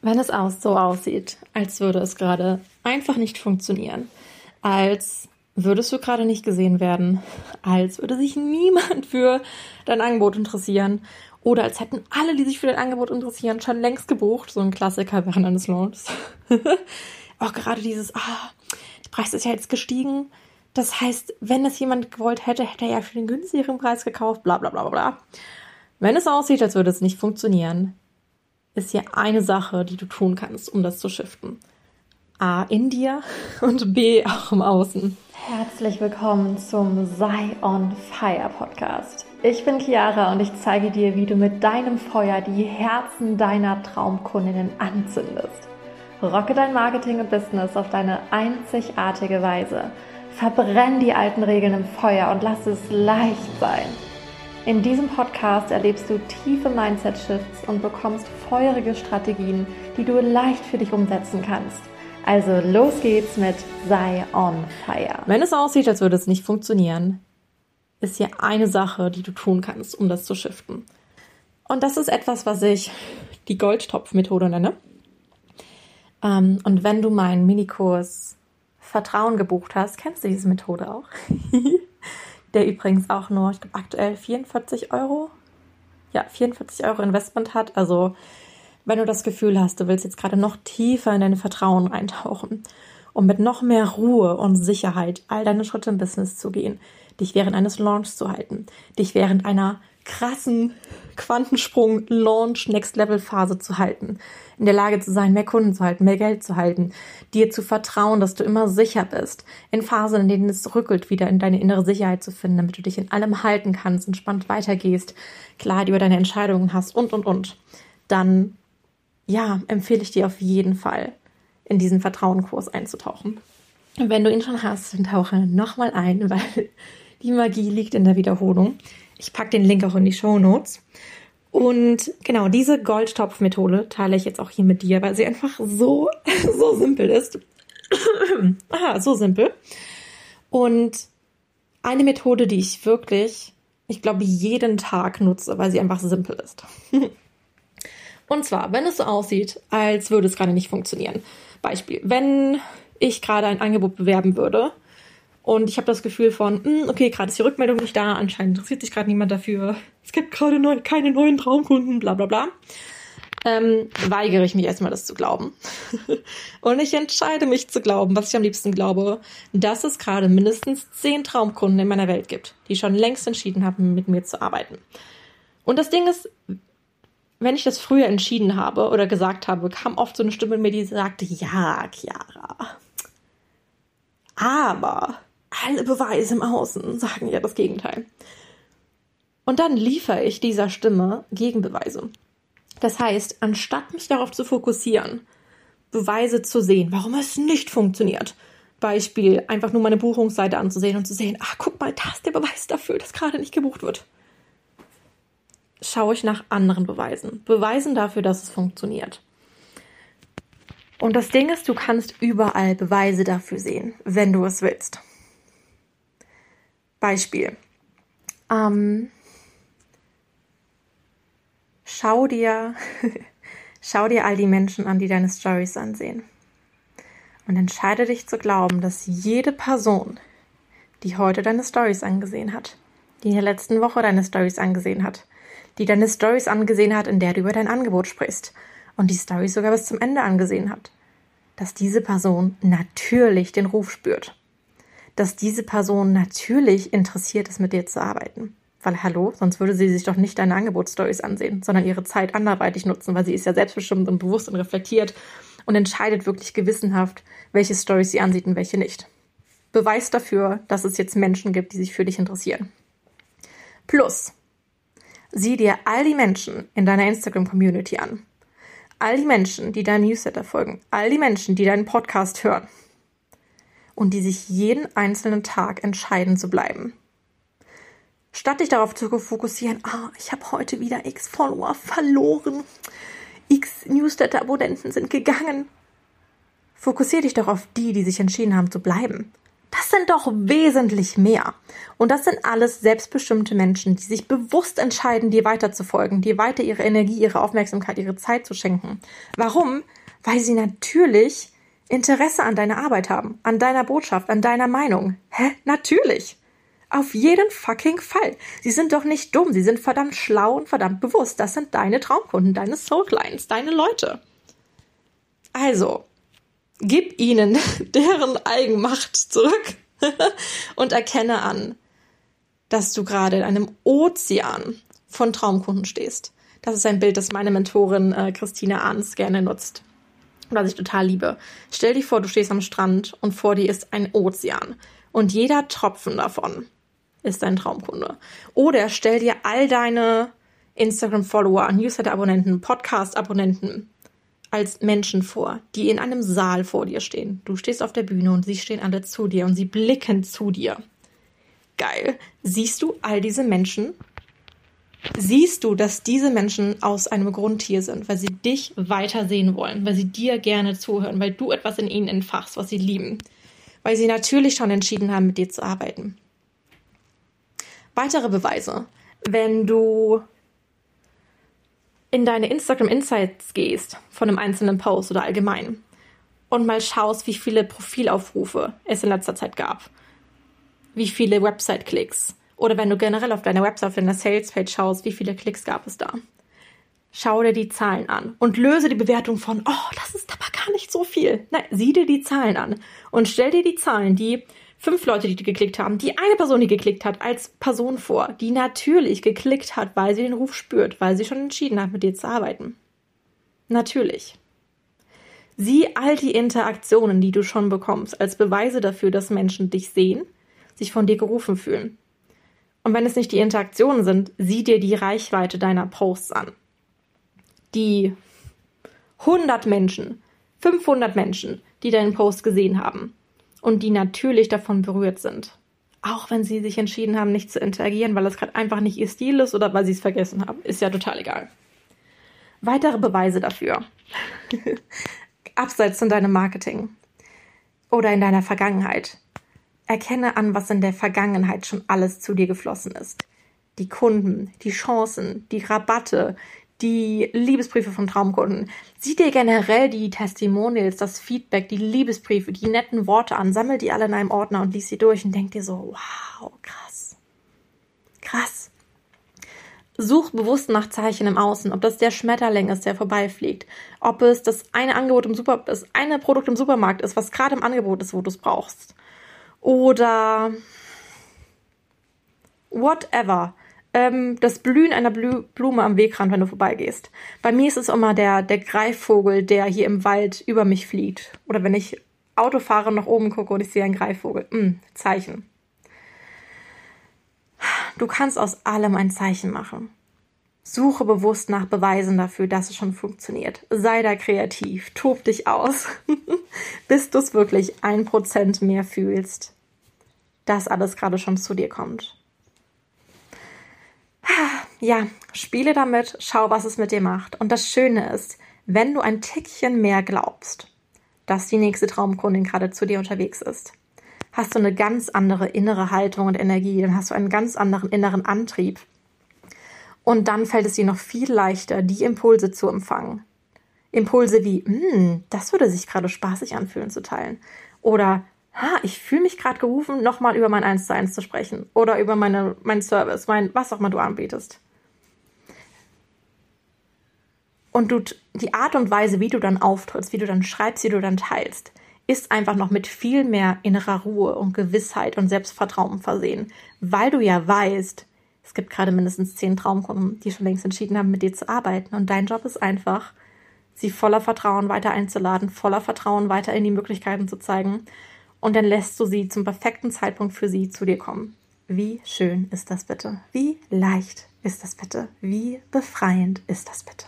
Wenn es aus so aussieht, als würde es gerade einfach nicht funktionieren, als würdest du gerade nicht gesehen werden, als würde sich niemand für dein Angebot interessieren oder als hätten alle, die sich für dein Angebot interessieren, schon längst gebucht, so ein Klassiker während eines Launches. Auch gerade dieses, ah, der Preis ist ja jetzt gestiegen. Das heißt, wenn es jemand gewollt hätte, hätte er ja für den günstigeren Preis gekauft, bla bla bla bla. Wenn es aussieht, als würde es nicht funktionieren, ist hier eine Sache, die du tun kannst, um das zu shiften. A in dir und B auch im Außen. Herzlich willkommen zum Sei on Fire Podcast. Ich bin Chiara und ich zeige dir, wie du mit deinem Feuer die Herzen deiner Traumkundinnen anzündest. Rocke dein Marketing und Business auf deine einzigartige Weise. Verbrenn die alten Regeln im Feuer und lass es leicht sein. In diesem Podcast erlebst du tiefe Mindset-Shifts und bekommst feurige Strategien, die du leicht für dich umsetzen kannst. Also los geht's mit Sei on Fire. Wenn es aussieht, als würde es nicht funktionieren, ist hier eine Sache, die du tun kannst, um das zu shiften. Und das ist etwas, was ich die Goldtopf-Methode nenne. Ähm, und wenn du meinen Minikurs Vertrauen gebucht hast, kennst du diese Methode auch. der übrigens auch nur, ich glaube, aktuell 44 Euro, ja, 44 Euro Investment hat. Also, wenn du das Gefühl hast, du willst jetzt gerade noch tiefer in deine Vertrauen eintauchen, um mit noch mehr Ruhe und Sicherheit all deine Schritte im Business zu gehen, dich während eines Launches zu halten, dich während einer krassen Quantensprung Launch Next Level Phase zu halten, in der Lage zu sein, mehr Kunden zu halten, mehr Geld zu halten, dir zu vertrauen, dass du immer sicher bist, in Phasen, in denen es rückelt, wieder in deine innere Sicherheit zu finden, damit du dich in allem halten kannst, entspannt weitergehst, Klarheit über deine Entscheidungen hast und und und, dann ja, empfehle ich dir auf jeden Fall, in diesen Vertrauenkurs einzutauchen. wenn du ihn schon hast, dann tauche nochmal ein, weil die Magie liegt in der Wiederholung. Ich packe den Link auch in die Show Notes. Und genau, diese Goldtopf-Methode teile ich jetzt auch hier mit dir, weil sie einfach so, so simpel ist. Aha, so simpel. Und eine Methode, die ich wirklich, ich glaube, jeden Tag nutze, weil sie einfach simpel ist. Und zwar, wenn es so aussieht, als würde es gerade nicht funktionieren. Beispiel, wenn ich gerade ein Angebot bewerben würde und ich habe das Gefühl von, hm, okay, gerade ist die Rückmeldung nicht da, anscheinend interessiert sich gerade niemand dafür. Es gibt gerade neu, keine neuen Traumkunden, bla bla bla. Ähm, weigere ich mich erstmal, das zu glauben. und ich entscheide mich zu glauben, was ich am liebsten glaube, dass es gerade mindestens zehn Traumkunden in meiner Welt gibt, die schon längst entschieden haben, mit mir zu arbeiten. Und das Ding ist, wenn ich das früher entschieden habe oder gesagt habe, kam oft so eine Stimme in mir, die sagte, ja, Chiara. Aber alle Beweise im Außen sagen ja das Gegenteil. Und dann liefere ich dieser Stimme Gegenbeweise. Das heißt, anstatt mich darauf zu fokussieren, Beweise zu sehen, warum es nicht funktioniert, Beispiel, einfach nur meine Buchungsseite anzusehen und zu sehen, ach, guck mal, da ist der Beweis dafür, dass gerade nicht gebucht wird. Schaue ich nach anderen Beweisen. Beweisen dafür, dass es funktioniert. Und das Ding ist, du kannst überall Beweise dafür sehen, wenn du es willst. Beispiel. Ähm, schau dir, schau dir all die Menschen an, die deine Stories ansehen. Und entscheide dich zu glauben, dass jede Person, die heute deine Stories angesehen hat, die in der letzten Woche deine Stories angesehen hat, die deine Stories angesehen hat, in der du über dein Angebot sprichst und die Stories sogar bis zum Ende angesehen hat, dass diese Person natürlich den Ruf spürt dass diese Person natürlich interessiert ist, mit dir zu arbeiten. Weil, hallo, sonst würde sie sich doch nicht deine Angebotsstories ansehen, sondern ihre Zeit anderweitig nutzen, weil sie ist ja selbstbestimmt und bewusst und reflektiert und entscheidet wirklich gewissenhaft, welche Stories sie ansieht und welche nicht. Beweis dafür, dass es jetzt Menschen gibt, die sich für dich interessieren. Plus, sieh dir all die Menschen in deiner Instagram-Community an. All die Menschen, die deinen Newsletter folgen. All die Menschen, die deinen Podcast hören und die sich jeden einzelnen Tag entscheiden zu bleiben. Statt dich darauf zu fokussieren, ah, ich habe heute wieder x Follower verloren, x Newsletter-Abonnenten sind gegangen. Fokussiere dich doch auf die, die sich entschieden haben zu bleiben. Das sind doch wesentlich mehr. Und das sind alles selbstbestimmte Menschen, die sich bewusst entscheiden, dir weiterzufolgen, dir weiter ihre Energie, ihre Aufmerksamkeit, ihre Zeit zu schenken. Warum? Weil sie natürlich Interesse an deiner Arbeit haben, an deiner Botschaft, an deiner Meinung. Hä? Natürlich. Auf jeden fucking Fall. Sie sind doch nicht dumm, sie sind verdammt schlau und verdammt bewusst. Das sind deine Traumkunden, deine Soul Clients, deine Leute. Also, gib ihnen deren Eigenmacht zurück und erkenne an, dass du gerade in einem Ozean von Traumkunden stehst. Das ist ein Bild, das meine Mentorin äh, Christine Ahns gerne nutzt. Was ich total liebe. Stell dir vor, du stehst am Strand und vor dir ist ein Ozean. Und jeder Tropfen davon ist dein Traumkunde. Oder stell dir all deine Instagram-Follower, Newsletter-Abonnenten, Podcast-Abonnenten als Menschen vor, die in einem Saal vor dir stehen. Du stehst auf der Bühne und sie stehen alle zu dir und sie blicken zu dir. Geil. Siehst du all diese Menschen? Siehst du, dass diese Menschen aus einem Grund hier sind, weil sie dich weiter sehen wollen, weil sie dir gerne zuhören, weil du etwas in ihnen entfachst, was sie lieben, weil sie natürlich schon entschieden haben, mit dir zu arbeiten. Weitere Beweise. Wenn du in deine Instagram Insights gehst von einem einzelnen Post oder allgemein und mal schaust, wie viele Profilaufrufe es in letzter Zeit gab, wie viele Website-Klicks oder wenn du generell auf deiner Website, auf deiner Sales-Page schaust, wie viele Klicks gab es da. Schau dir die Zahlen an und löse die Bewertung von, oh, das ist aber gar nicht so viel. Nein, sieh dir die Zahlen an und stell dir die Zahlen, die fünf Leute, die geklickt haben, die eine Person, die geklickt hat, als Person vor, die natürlich geklickt hat, weil sie den Ruf spürt, weil sie schon entschieden hat, mit dir zu arbeiten. Natürlich. Sieh all die Interaktionen, die du schon bekommst, als Beweise dafür, dass Menschen dich sehen, sich von dir gerufen fühlen. Und wenn es nicht die Interaktionen sind, sieh dir die Reichweite deiner Posts an. Die 100 Menschen, 500 Menschen, die deinen Post gesehen haben, und die natürlich davon berührt sind. Auch wenn sie sich entschieden haben, nicht zu interagieren, weil das gerade einfach nicht ihr Stil ist oder weil sie es vergessen haben. Ist ja total egal. Weitere Beweise dafür. Abseits von deinem Marketing oder in deiner Vergangenheit. Erkenne an, was in der Vergangenheit schon alles zu dir geflossen ist. Die Kunden, die Chancen, die Rabatte, die Liebesbriefe von Traumkunden. Sieh dir generell die Testimonials, das Feedback, die Liebesbriefe, die netten Worte an, sammel die alle in einem Ordner und lies sie durch und denk dir so, wow, krass. Krass. Such bewusst nach Zeichen im Außen, ob das der Schmetterling ist, der vorbeifliegt, ob es das eine Angebot im Super, das eine Produkt im Supermarkt ist, was gerade im Angebot ist, wo du es brauchst. Oder whatever ähm, das Blühen einer Blü Blume am Wegrand, wenn du vorbeigehst. Bei mir ist es immer der, der Greifvogel, der hier im Wald über mich fliegt. Oder wenn ich Auto fahre und nach oben gucke und ich sehe einen Greifvogel. Mm, Zeichen. Du kannst aus allem ein Zeichen machen. Suche bewusst nach Beweisen dafür, dass es schon funktioniert. Sei da kreativ, tob dich aus, bis du es wirklich ein Prozent mehr fühlst, dass alles gerade schon zu dir kommt ja, spiele damit, schau, was es mit dir macht. Und das Schöne ist, wenn du ein Tickchen mehr glaubst, dass die nächste Traumkundin gerade zu dir unterwegs ist, hast du eine ganz andere innere Haltung und Energie, dann hast du einen ganz anderen inneren Antrieb. Und dann fällt es dir noch viel leichter, die Impulse zu empfangen. Impulse wie, hm, das würde sich gerade spaßig anfühlen zu teilen. Oder ha, ich fühle mich gerade gerufen, nochmal über mein 1 zu 1 zu sprechen oder über meine, mein Service, mein, was auch immer du anbietest. Und du, die Art und Weise, wie du dann auftrittst, wie du dann schreibst, wie du dann teilst, ist einfach noch mit viel mehr innerer Ruhe und Gewissheit und Selbstvertrauen versehen, weil du ja weißt, es gibt gerade mindestens zehn Traumkunden, die schon längst entschieden haben, mit dir zu arbeiten. Und dein Job ist einfach, sie voller Vertrauen weiter einzuladen, voller Vertrauen weiter in die Möglichkeiten zu zeigen und dann lässt du sie zum perfekten Zeitpunkt für sie zu dir kommen. Wie schön ist das bitte? Wie leicht ist das bitte? Wie befreiend ist das bitte?